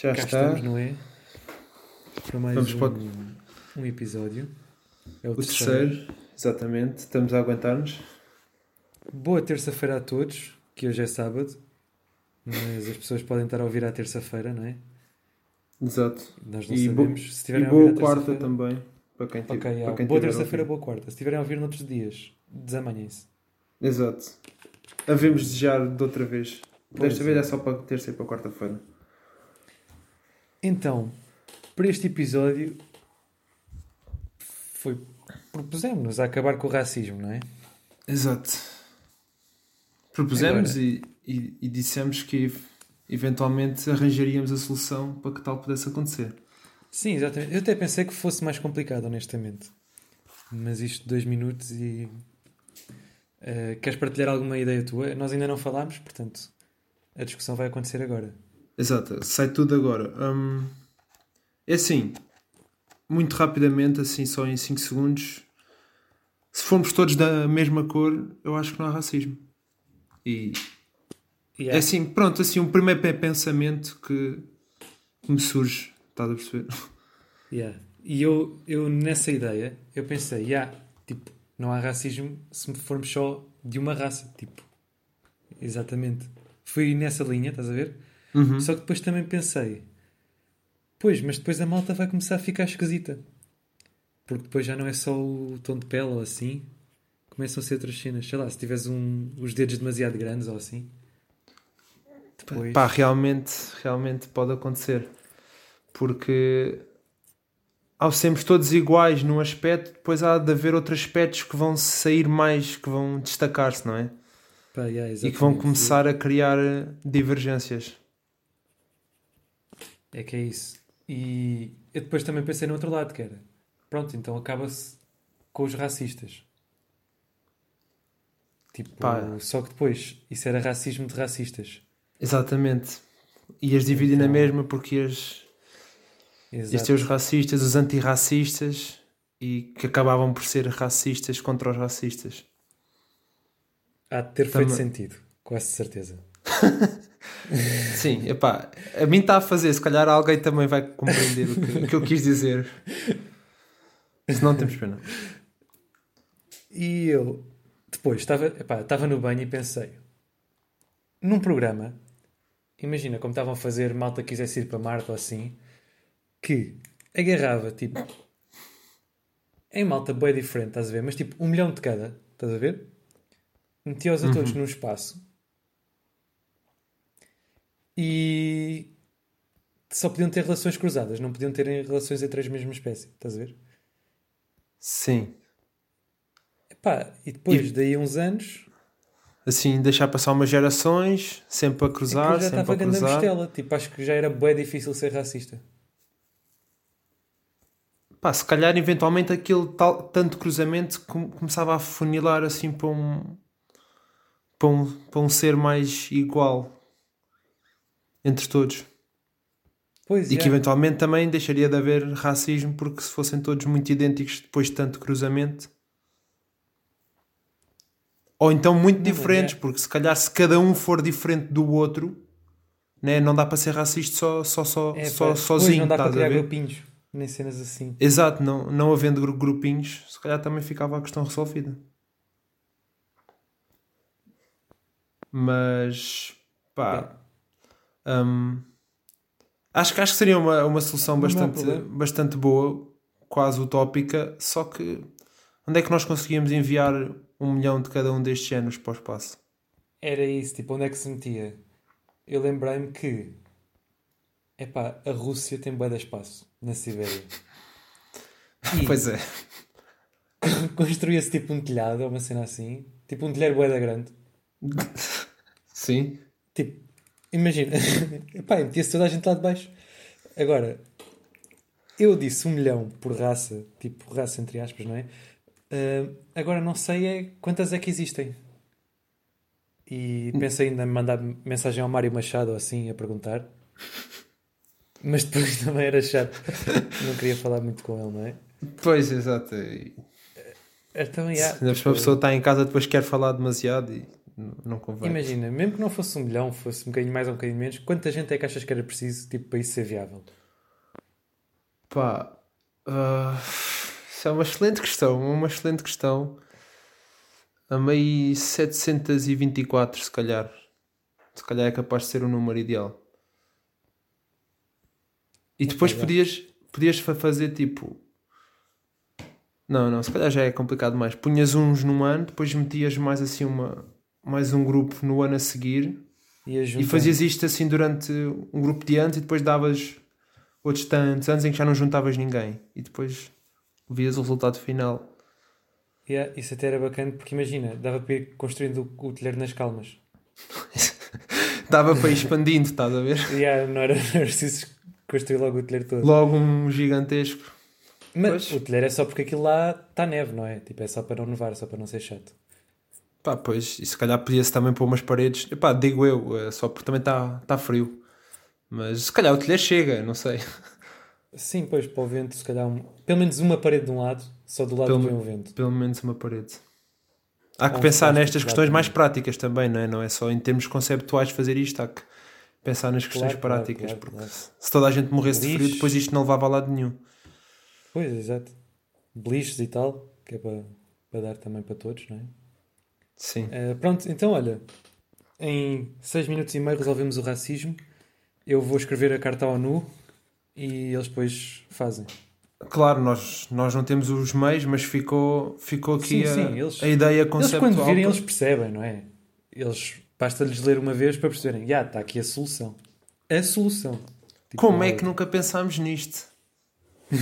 Já Cá está. estamos, não é? Para mais Vamos um, para um episódio. É o, O terceiro. terceiro, exatamente. Estamos a aguentar-nos. Boa terça-feira a todos, que hoje é sábado. Mas as pessoas podem estar a ouvir à terça-feira, não é? Exato. Nós não E, bo- sabemos. Se e boa quarta também. Para quem, ti- Ok, para yeah. quem boa terça-feira, boa quarta. Se estiverem a ouvir noutros dias, desamanhem-se. Exato. Havemos desejar de outra vez. Pois Desta é. vez é só para terça e para quarta-feira. Então, para este episódio, foi propusemos-nos a acabar com o racismo, não é? Exato. Propusemos Agora- e, e, e dissemos que eventualmente arranjaríamos a solução para que tal pudesse acontecer. Sim, exatamente. Eu até pensei que fosse mais complicado, honestamente. Mas isto, dois minutos e. eh, queres partilhar alguma ideia tua? Nós ainda não falámos, portanto, a discussão vai acontecer agora. Exato, sai tudo agora. Hum, é assim, muito rapidamente, assim, só em 5 segundos. Se formos todos da mesma cor, eu acho que não há racismo. E E é assim, pronto, assim, um primeiro pe- pensamento que que me surge, estás a perceber? Yeah. E eu, eu, nessa ideia, eu pensei, yeah, tipo, não há racismo se formos só de uma raça, tipo. Exatamente. Fui nessa linha, estás a ver? Uhum. Só que depois também pensei, pois, mas depois a malta vai começar a ficar esquisita. Porque depois já não é só o tom de pele ou assim, começam a ser outras cenas. Sei lá, se tiveres um, os dedos demasiado grandes ou assim. Depois. Pá, realmente, realmente pode acontecer. Porque ao sermos todos iguais num aspecto, depois há de haver outros aspectos que vão sair mais, que vão destacar-se, não é? Pá, yeah, E que vão começar a criar divergências. É que é isso. E eu depois também pensei no outro lado, que era pronto, então acaba-se com os racistas. Tipo, Pá. só que depois isso era racismo de racistas. Exatamente. Ias dividir na Então- mesma porque ias, ias ter Exato. os racistas, os antirracistas e que acabavam por ser racistas contra os racistas. Há de ter feito sentido, quase certeza. Sim, epá, a mim está a fazer, se calhar alguém também vai compreender o que, o que eu quis dizer. Se não temos pena. E eu depois estava, epá, estava no banho e pensei num programa, imagina como estavam a fazer malta que quisesse ir para Marte ou assim, que agarrava tipo em malta bem diferente, estás a ver? Mas tipo um milhão de cada, estás a ver? Metia-os a todos num espaço e só podiam ter relações cruzadas, não podiam ter relações entre as mesmas espécies, estás a ver? Sim. Epá, e depois E- daí uns anos Assim, deixar passar umas gerações, sempre a É cruzar, eu já sempre estava a cruzar. mistela. Tipo, acho que já era bem difícil ser racista. Pá, se calhar eventualmente aquele tal, tanto cruzamento com- começava a funilar assim para um, para um, para um ser mais igual entre todos. Pois E que é. eventualmente também deixaria de haver racismo porque se fossem todos muito idênticos depois de tanto cruzamento. Ou então muito Não, diferentes, é- porque se calhar se cada um for diferente do outro, né, não dá para ser racista só, só, só, É, só pá, sozinho. Pois não dá para criar grupinhos, nem cenas assim. Exato, não, não havendo gru- grupinhos, se calhar também ficava a questão resolvida. Mas pá, hum, acho, que- acho que seria uma, uma solução bastante, bastante boa, quase utópica. Só que onde é que nós conseguíamos enviar um milhão de cada um destes géneros para o espaço? Era isso, tipo, onde é que se metia? Eu lembrei-me que, epá, a Rússia tem bué de espaço na Sibéria. E Pois é, construía-se tipo um telhado uma cena assim, tipo um telhado bué da grande. sim, Tipo, imagina, epá, metia-se toda a gente lá de baixo. Agora, eu disse um milhão por raça, tipo raça entre aspas, não é? Ah, agora não sei é quantas é que existem. E pensei ainda em mandar mensagem ao Mário Machado assim a perguntar. Mas depois também era chato. Não queria falar muito com ele, não é? pois exato. E, Então, yeah, se a pessoa está em casa depois quer falar demasiado e Não, convém. Imagina, mesmo que não fosse um milhão, fosse um bocadinho mais ou um bocadinho menos, quanta gente é que achas que era preciso tipo, para isso ser viável? Pá, ah, isso é uma excelente questão, uma excelente questão. A meio 724, se calhar. Se calhar é capaz de ser o número ideal. E depois já. podias, podias fa- fazer tipo. Não, não, se calhar já é complicado mais. Punhas uns num ano, depois metias mais assim uma, mais um grupo no ano a seguir E, fazias isto assim durante um grupo de anos e depois davas outros tantos anos em que já não juntavas ninguém e depois vias o resultado final. Yeah, isso até era bacana porque imagina, dava para ir construindo o, o telheiro nas calmas. Dava para ir expandindo, estás a ver? Yeah, não, era, não era preciso construir logo o telheiro todo. Logo um gigantesco. Mas Pois. o telheiro é só porque aquilo lá está neve, não é? Tipo, é só para não nevar, só para não ser chato. Pá, pois, e se calhar podia-se também pôr umas paredes. Epá, digo eu, é só porque também está tá frio. Mas se calhar o telhar chega, não sei. Sim, pois, para o vento, se calhar, um- pelo menos uma parede de um lado, só do lado Pelo- que vem o vento. Pelo menos uma parede. Há que Ou pensar nestas questões mais práticas também, não é? Não é só em termos conceptuais fazer isto, há que pensar nas questões Claro, práticas. claro, porque claro. se toda a gente morresse de frio, depois isto não levava a lado nenhum. Pois, exato. Beliches e tal, que é para, para dar também para todos, não é? Sim. Eh, pronto, então olha, em 6 minutos e meio resolvemos o racismo. Eu vou escrever a carta à ONU e eles depois fazem. Claro, nós, nós não temos os meios, mas ficou, ficou aqui Sim, a, sim, eles- a ideia Eles conceptual. quando virem, eles percebem, não é? Eles basta-lhes ler uma vez para perceberem, já, está aqui a solução. A solução. Tipo, Como é que nunca pensámos nisto?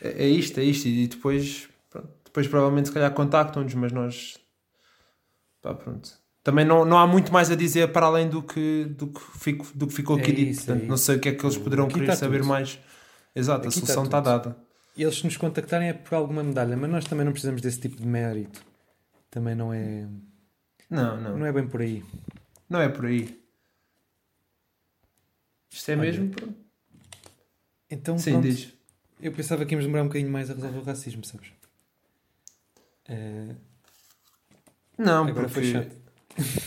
é, é isto, é isto. E depois, depois provavelmente se calhar contactam-nos, mas nós. Pá, pronto. Também não, não há muito mais a dizer para além do que, do que, fico, do que ficou É aqui dito. isso, é Portanto, não sei o que é que eles poderão Aqui querer está saber tudo. mais. Exato, a Aqui está solução está tudo. dada. Eles se nos contactarem é por alguma medalha, mas nós também não precisamos desse tipo de mérito. Também não é, Não, não. não é bem por aí. Não é por aí. Isto é Olha, mesmo. Então, Sim, pronto. diz. Eu pensava que íamos demorar um bocadinho mais a resolver o racismo, sabes? Eh, Não, agora foi porque. chato.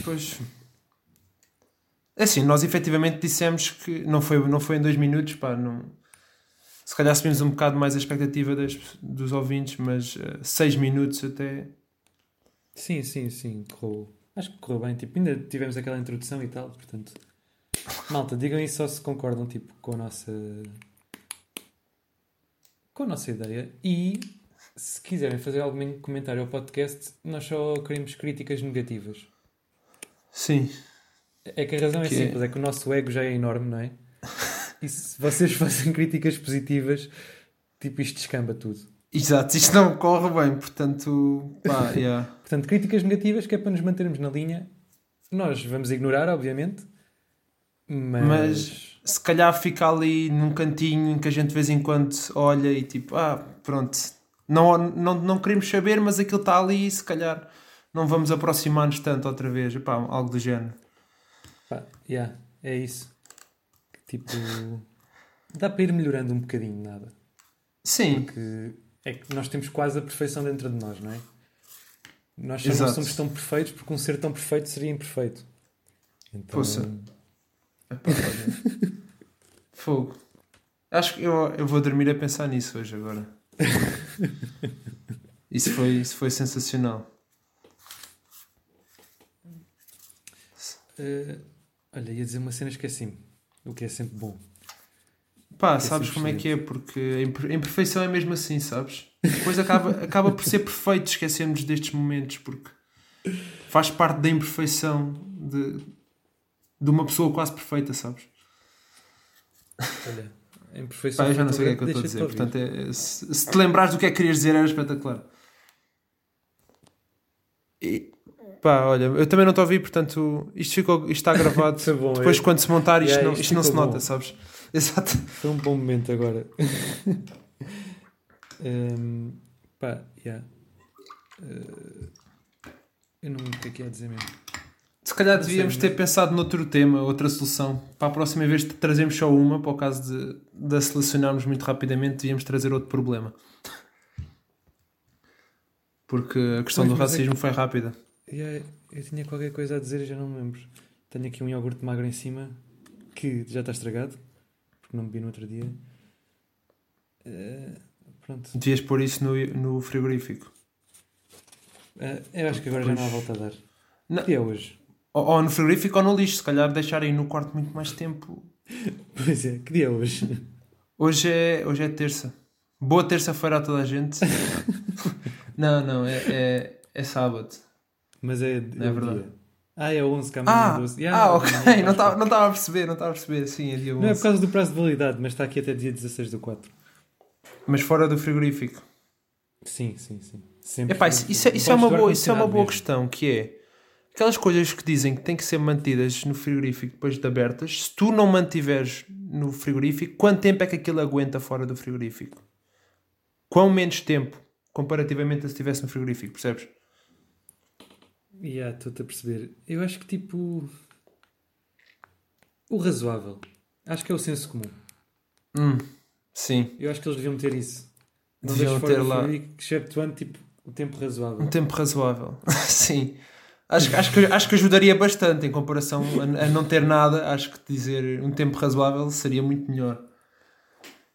Pois. É assim, nós efetivamente dissemos que não foi, não foi em dois minutos, pá, não... Se calhar subimos um bocado mais a expectativa das, dos ouvintes, mas eh, seis minutos até... Sim, sim, sim, correu. Acho que correu bem. Tipo, ainda tivemos aquela introdução e tal, portanto. Malta, digam aí só se concordam tipo, com a nossa. com a nossa ideia. E se quiserem fazer algum comentário ao podcast, nós só queremos críticas negativas. Sim. É que a razão é Que é- simples, é que o nosso ego já é enorme, não é? E se vocês fazem críticas positivas, tipo, isto descamba tudo. Exato, isto não corre bem, portanto, pá, yeah. Portanto, críticas negativas que é para nos mantermos na linha. Nós vamos ignorar, obviamente. Mas. Mas se calhar fica ali num cantinho em que a gente de vez em quando olha e tipo, ah, pronto, não, não, não queremos saber, mas aquilo está ali e se calhar não vamos aproximar-nos tanto outra vez, Epá, algo do género. Pá, yeah, é isso. Tipo. Dá para ir melhorando um bocadinho, nada. Sim, Que é que nós temos quase a perfeição dentro de nós, não é? Nós só não somos tão perfeitos porque um ser tão perfeito seria imperfeito. Então. Epá, olha. Fogo. Acho que eu, eu vou dormir a pensar nisso hoje agora. Isso foi, isso foi sensacional. eh, olha, ia dizer uma cena esqueci-me. O que é sempre bom. Pá, é sabes como é que é? Porque a imperfeição é mesmo assim, sabes? Depois acaba, acaba por ser perfeito esquecermos destes momentos, porque faz parte da imperfeição de, de uma pessoa quase perfeita, sabes? Olha, a imperfeição. Pá, eu já não sei o que é que eu estou a dizer. Portanto, é- se, se te lembrares do que é que querias dizer, era espetacular. E, pá, olha, eu também não estou a ouvir, portanto, isto, ficou, isto está gravado. Foi bom, Depois, é. quando se montar, isto, Yeah, não, isto isto não se ficou nota, bom. sabes? Exato. Foi um bom momento agora. Hum, pá, yeah. Eh, eu não o que é que ia dizer mesmo. Se calhar devíamos ter pensado noutro tema, outra solução. Para a próxima vez trazemos só uma, para o caso de, de a selecionarmos muito rapidamente, devíamos trazer outro problema. Porque a questão Pois, do é racismo foi rápida. Yeah, eu tinha qualquer coisa a dizer e já não me lembro. Tenho aqui um iogurte magro em cima que já está estragado porque não bebi no outro dia. Eh, pronto. Devias pôr isso no, no frigorífico. Eh, eu acho que agora já não há volta a dar. Não. Que é hoje? Ou, ou no frigorífico ou no lixo. Se calhar deixar aí no quarto muito mais tempo. Pois é, que dia é hoje? Hoje é, hoje é terça. Boa terça-feira a toda a gente. não, não, é, é, é sábado. Mas é, é, É verdade. dia. Ah, é 11, que amanhã Ah, é 12. ah ok. Não estava não a perceber, não estava a perceber. Sim, é dia 11. Não é por causa do prazo de validade, mas está aqui até dia 16 do 4. Mas fora do frigorífico. Sim, sim, sim. Sempre Epá, isso, isso é, isso é uma boa, isso é uma boa mesmo. questão, que é aquelas coisas que dizem que têm que ser mantidas no frigorífico depois de abertas, se tu não mantiveres no frigorífico, quanto tempo é que aquilo aguenta fora do frigorífico? Quão menos tempo comparativamente a se estivesse no frigorífico, percebes? Yeah, estou-te a perceber. Eu acho que tipo. O razoável. Acho que é o senso comum. Hum, sim. Eu acho que eles deviam ter isso. Não Deviam fora ter lá- exceptuando tipo o tempo razoável. Um tempo razoável. sim. Acho, que- acho, que, acho que ajudaria bastante em comparação a, a não ter nada. Acho que dizer um tempo razoável seria muito melhor.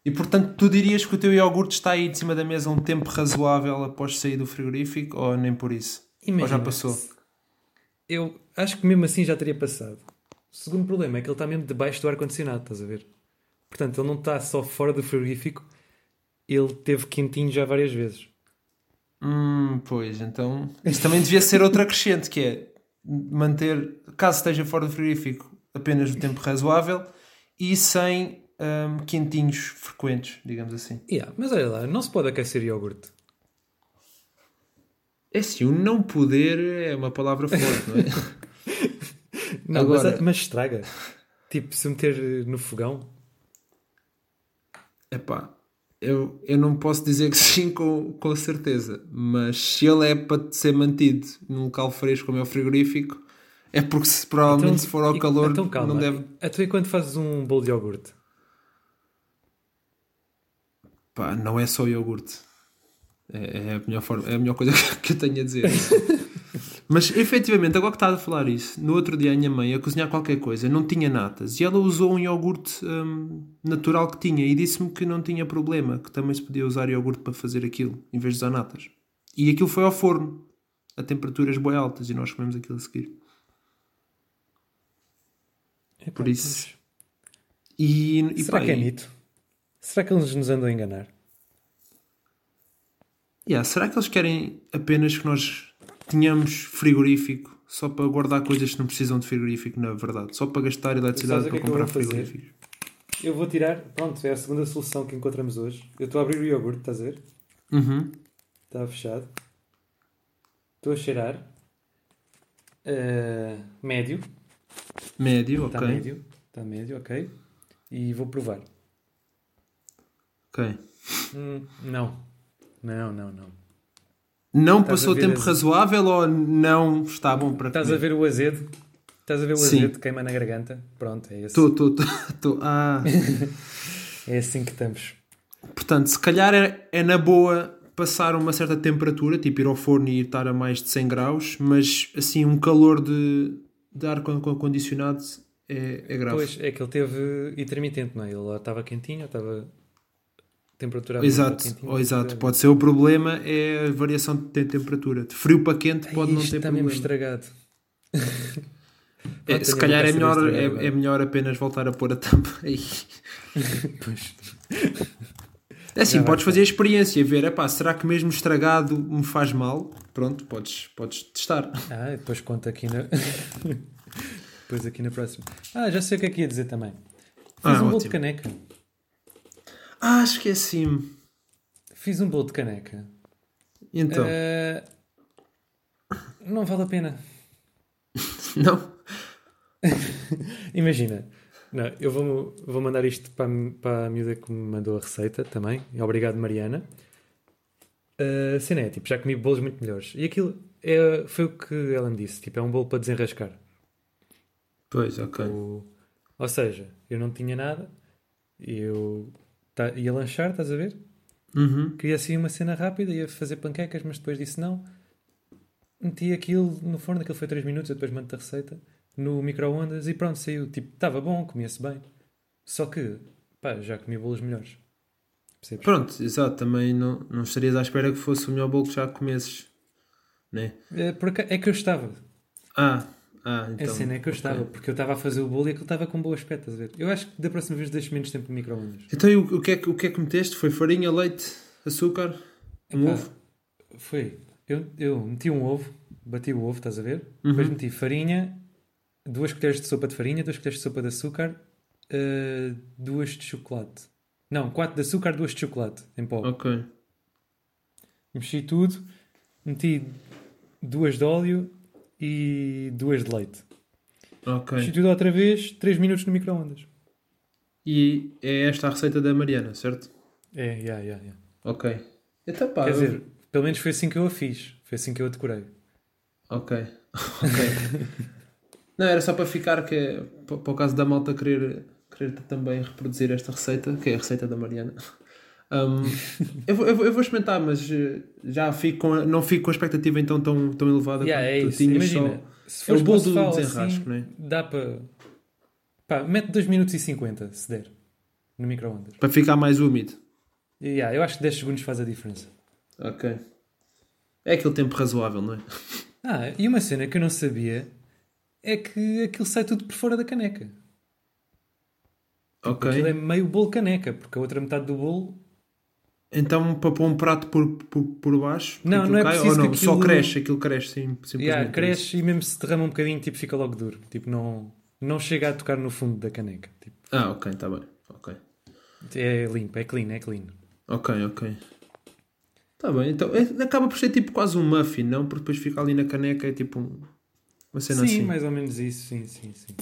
E portanto, tu dirias que o teu iogurte está aí de cima da mesa um tempo razoável após sair do frigorífico ou nem por isso? Imagina, Ou já passou? Eu acho que mesmo assim já teria passado. O segundo problema é que ele está mesmo debaixo do ar-condicionado, estás a ver? Portanto, ele não está só fora do frigorífico, ele teve quentinho já várias vezes. Hum, pois, então. Isso também devia ser outra crescente, que é manter, caso esteja fora do frigorífico, apenas o tempo razoável e sem hum, quentinhos frequentes, digamos assim. Yeah, mas olha lá, não se pode aquecer iogurte. É assim, o não poder é uma palavra forte, não é? Não, Agora- mas, mas estraga. Tipo, se meter no fogão. Epá, eu, eu não posso dizer que sim com, com certeza, mas se ele é para ser mantido num local fresco como é o frigorífico, é porque se, provavelmente Então, se for ao e- calor então, calma. não deve. Até quando fazes um bolo de iogurte? Pá, não é só iogurte. É, é a melhor forma, é a melhor coisa que eu tenho a dizer. Mas efetivamente, agora que estás a falar isso, no outro dia a minha mãe a cozinhar qualquer coisa, não tinha natas e ela usou um iogurte hum, natural que tinha e disse-me que não tinha problema, que também se podia usar iogurte para fazer aquilo em vez de usar natas. E aquilo foi ao forno a temperaturas bem altas e nós comemos aquilo a seguir. Epá, Por isso- pois. E, e Será pá, que é mito? Será que eles nos andam a enganar? Yeah, será que eles querem apenas que nós tenhamos frigorífico só para guardar coisas que não precisam de frigorífico, na verdade? Só para gastar eletricidade para é comprar frigoríficos? Eu vou tirar, pronto, é a segunda solução que encontramos hoje. Eu estou a abrir o iogurte, estás a ver? Uhum. Está fechado. Estou a cheirar. Eh, médio. Médio, Está ok. médio. Está médio, ok. E vou provar. ok. Hum, não. Não, não, não. Não Estás passou tempo as- razoável ou não está bom para Estás a ver o azedo? Estás a ver o Sim. azedo que queima na garganta? Pronto, é esse. Estou, estou, estou. Ah. É assim que estamos. Portanto, se calhar é, é na boa passar uma certa temperatura, tipo ir ao forno e estar a mais de 100 graus, mas assim, um calor de, de ar con- con- condicionado é, é grave. Pois, é que ele teve intermitente, não é? Ele estava quentinho, estava temperatura Exato, ou ou exato. Pode ser o problema é a variação de te- temperatura. De frio para quente pode não ter está mesmo problema. estragado. É, se calhar é melhor, a ser é, estragada é melhor apenas voltar a pôr a tampa aí. Pois. É assim, Já vai podes fazer a experiência ver, epá, será que mesmo estragado me faz mal? Pronto, podes, podes testar. Ah, depois conto aqui na. depois aqui na próxima. Ah, já sei o que é que ia dizer também. Fiz Ah, um bolo ótimo. de caneca. Ah, esqueci-me. Fiz um bolo de caneca. Então, Eh, Não vale a pena. não? Imagina, não, eu vou, vou mandar isto para, a- para a miúda que me mandou a receita também. Obrigado, Mariana. A cena é, tipo, já comi bolos muito melhores. E aquilo é, foi o que ela me disse. Tipo, é um bolo para desenrascar. Pois, ok. O- ou seja, eu não tinha nada. Eu tá- ia lanchar, estás a ver? Uhum. Queria assim uma cena rápida, ia fazer panquecas, mas depois disse não. meti aquilo no forno, aquilo foi 3 minutos, eu depois mando a receita no micro-ondas e pronto, saiu. Tipo, estava bom, comia-se bem. Só que, pá, já comi bolos melhores. Percebes? Pronto, exato. Também não, não estarias à espera que fosse o melhor bolo que já comesses. Né? É, por aca- é que eu estava. Ah, ah, É então. a cena é que eu estava, porque eu estava a fazer o bolo e aquilo estava com boa aspecto, estás a ver? Eu acho que da próxima vez deixo menos tempo no micro-ondas. Então o, o, que é, que- o que é que meteste? Foi farinha, leite, açúcar, um Epá, ovo? Foi. Eu, eu meti um ovo, bati o ovo, estás a ver? Uhum. Depois meti farinha, duas colheres de sopa de farinha, duas colheres de sopa de açúcar, eh, duas de chocolate. Não, quatro de açúcar, duas de chocolate em pó. Ok. Mexi tudo, meti duas de óleo e duas de leite. Ok. Tudo outra vez, 3 minutos no micro-ondas. E é esta a receita da Mariana, certo? É, já, já, já. Ok. Então pá. Quer eu- dizer, pelo menos foi assim que eu a fiz. Foi assim que eu a decorei. Ok. Ok. Não, era só para ficar que é, para o caso da malta querer, querer também reproduzir esta receita, que é a receita da Mariana. Um, eu, vou, eu, vou, eu vou experimentar, mas eh, já fico com, não fico com a expectativa então tão, tão elevada Yeah, é isso. Imagina, só. se É o bolo do desenrasco, assim, não é? Dá para. Pá, mete 2 minutos e 50, se der. No micro-ondas. Para ficar mais úmido. Yeah, eu acho que 10 segundos faz a diferença. Ok. É aquele tempo razoável, não é? Ah, e uma cena que eu não sabia é que aquilo sai tudo por fora da caneca. Ok. Aquilo é meio bolo caneca, porque a outra metade do bolo. Então para pôr um prato por, por, por baixo, Não, aquilo não é cai, preciso ou não? que Só aquilo- cresce, aquilo cresce sim, simplesmente. Yeah, é cresce e mesmo se derrama um bocadinho, tipo, fica logo duro. Tipo, não, não chega a tocar no fundo da caneca. Tipo, Ah, ok, está bem. Ok. é limpo, é clean, é clean. Ok, ok. Está bem, então é- acaba por ser tipo quase um muffin, não? Porque depois fica ali na caneca, é tipo um- uma cena sim, assim. mais ou menos isso, sim, sim, sim.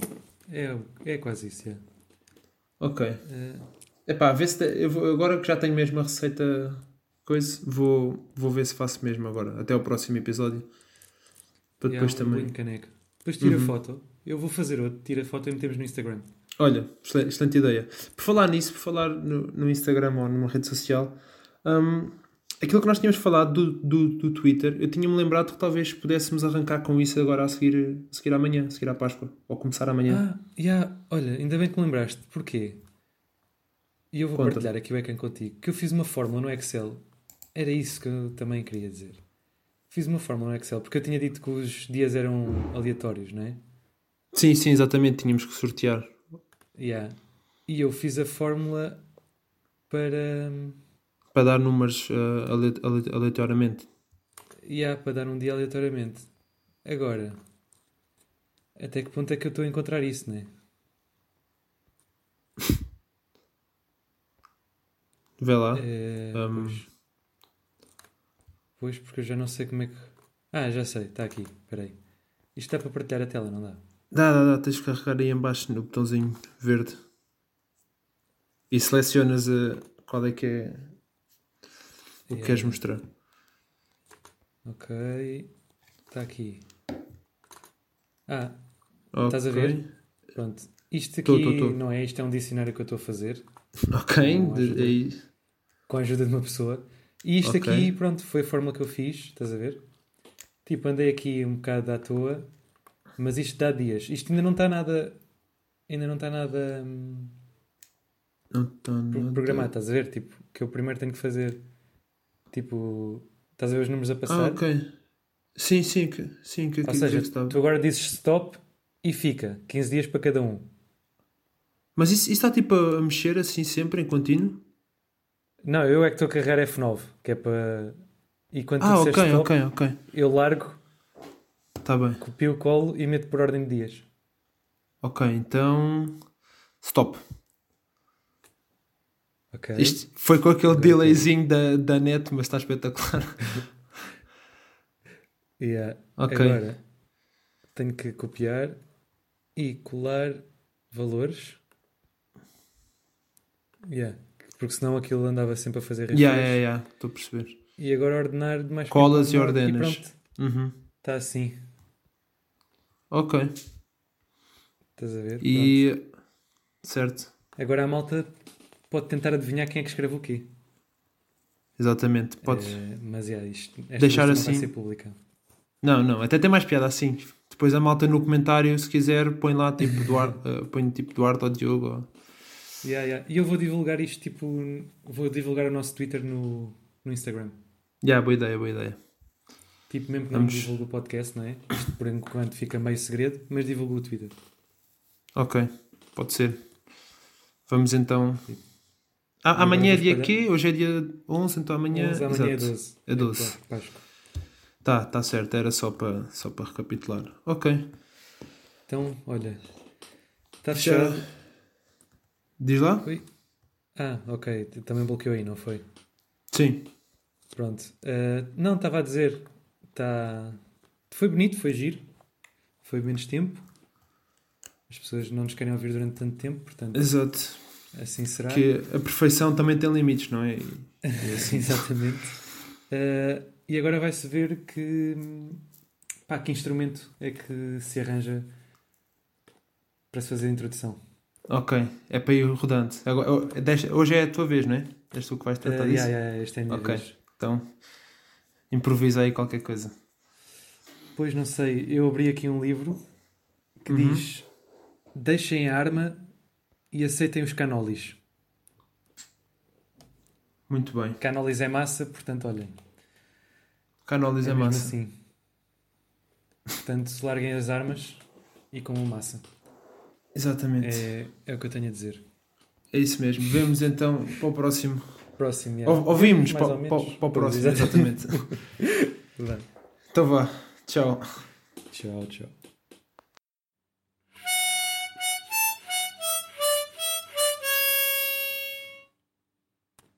É, é quase isso, yeah. Ok. Eh, Epá, vê se eu vou, agora que já tenho mesmo a receita coisa, vou, vou ver se faço mesmo agora, até ao próximo episódio. Para depois yeah, um também. caneca. Depois tira Uhum. foto. Eu vou fazer outro, tira foto e metemos no Instagram. Olha, excelente, ideia. Por falar nisso, por falar no, no Instagram ou numa rede social, hum, aquilo que nós tínhamos falado do, do, do Twitter, eu tinha-me lembrado que talvez pudéssemos arrancar com isso agora a seguir, a seguir amanhã, a seguir à Páscoa, ou começar amanhã. Ah, yeah, olha, ainda bem que me lembraste. Porquê? E eu vou Conta. partilhar aqui o ecrã contigo. Que eu fiz uma fórmula no Excel. Era isso que eu também queria dizer. Fiz uma fórmula no Excel, porque eu tinha dito que os dias eram aleatórios, não é? Sim, sim, exatamente, tínhamos que sortear. Yeah. E eu fiz a fórmula para. Para dar números ah, ale- ale- aleatoriamente. Yeah, para dar um dia aleatoriamente. Agora, até que ponto é que eu estou a encontrar isso, né? Vê lá. É, Um, pois. Pois, porque eu já não sei como é que. Ah, já sei, está aqui, espera aí. Isto dá para partilhar a tela, não dá? Dá, dá, dá, tens de carregar aí em baixo no botãozinho verde. E selecionas ah, qual é que é o que queres Yeah. mostrar. Ok, está aqui. Ah, Ok. Estás a ver? pronto. Isto aqui Tô, tô, tô. não é, isto é um dicionário que eu estou a fazer Ok, Não, de- aí. Com a ajuda de uma pessoa. E isto Ok. aqui, pronto, foi a fórmula que eu fiz, estás a ver? Tipo, andei aqui um bocado à toa, mas isto dá dias. Isto ainda não está nada. Ainda não está nada hum, Não tá programado, estás a ver? Tipo, que eu primeiro tenho que fazer. Tipo, estás a ver os números a Ah, passar? ok. Sim, sim, que, sim, que Ou seja, que tu agora dizes stop e fica 15 dias para cada um. Mas isso, isso está tipo a mexer assim sempre em contínuo? Não, eu é que estou a carregar F9, que é para. E quando Ah, ok, stop, ok, ok. eu largo, Está bem. copio o colo e meto por ordem de dias. Ok, então. Stop. Ok? Isto foi com aquele Ok. delayzinho da, da net, mas está espetacular. Yeah. Ok. Agora tenho que copiar e colar valores. Yeah. Porque senão aquilo andava sempre a fazer. Ya, ya, ya, estou a perceber. E agora ordenar de mais Colas e ordenas. E pronto, Uhum. está assim. Ok. Estás a ver? Pronto. E. Certo. Agora a malta pode tentar adivinhar quem é que escreve o quê. Exatamente. Pode. Eh, mas yeah, isto, Deixar lista não assim. vai ser pública. Não, não, até tem mais piada assim. Depois a malta no comentário, se quiser, põe lá tipo Duarte, uh, põe tipo Duarte ou Diogo. Ou... Yeah, yeah. E eu vou divulgar isto, tipo, vou divulgar o nosso Twitter no, no Instagram. Yeah, boa ideia, boa ideia. Tipo, mesmo que não Vamos- divulgue o podcast, não é? Isto por enquanto fica meio segredo, mas divulgo o Twitter. Ok, pode ser. Vamos então. Ah, agora amanhã é dia quê? Hoje é dia 11, então amanhã. 11, amanhã é Exato. 12. É 12. claro, Páscoa. Tá, tá certo, era só para só para recapitular. Ok. Então, olha. Está fechado. Diz lá? Oi? Ah, ok. Também bloqueou aí, não foi? Sim. Pronto. Uh, não, estava a dizer. Tá... Foi bonito, foi giro. Foi menos tempo. As pessoas não nos querem ouvir durante tanto tempo, portanto, Exato. assim será. Que a perfeição também tem limites, não é? E- e assim. Exatamente. Uh, e agora vai-se ver que. Pá, que instrumento é que se arranja para se fazer a introdução? Ok, é para ir rodando. Agora, hoje é a tua vez, não é? És tu que vais Uh, tratar yeah, disso? yeah, esta é a minha Ok. vez. Então, improvisa aí qualquer coisa. Pois não sei, eu abri aqui um livro que Uhum. diz: Deixem a arma e aceitem os canolis. Muito bem. Canolis é massa, portanto, olhem. Canolis é, mesmo massa. assim. Portanto, larguem as armas e comam massa. Exatamente. É, é o que eu tenho a dizer. É isso mesmo. Vemos então para o próximo. Próximo. Ou- Ouvimos para, ou para- para o próximo. Exatamente. Vá. então vá. Tchau. Tchau, tchau.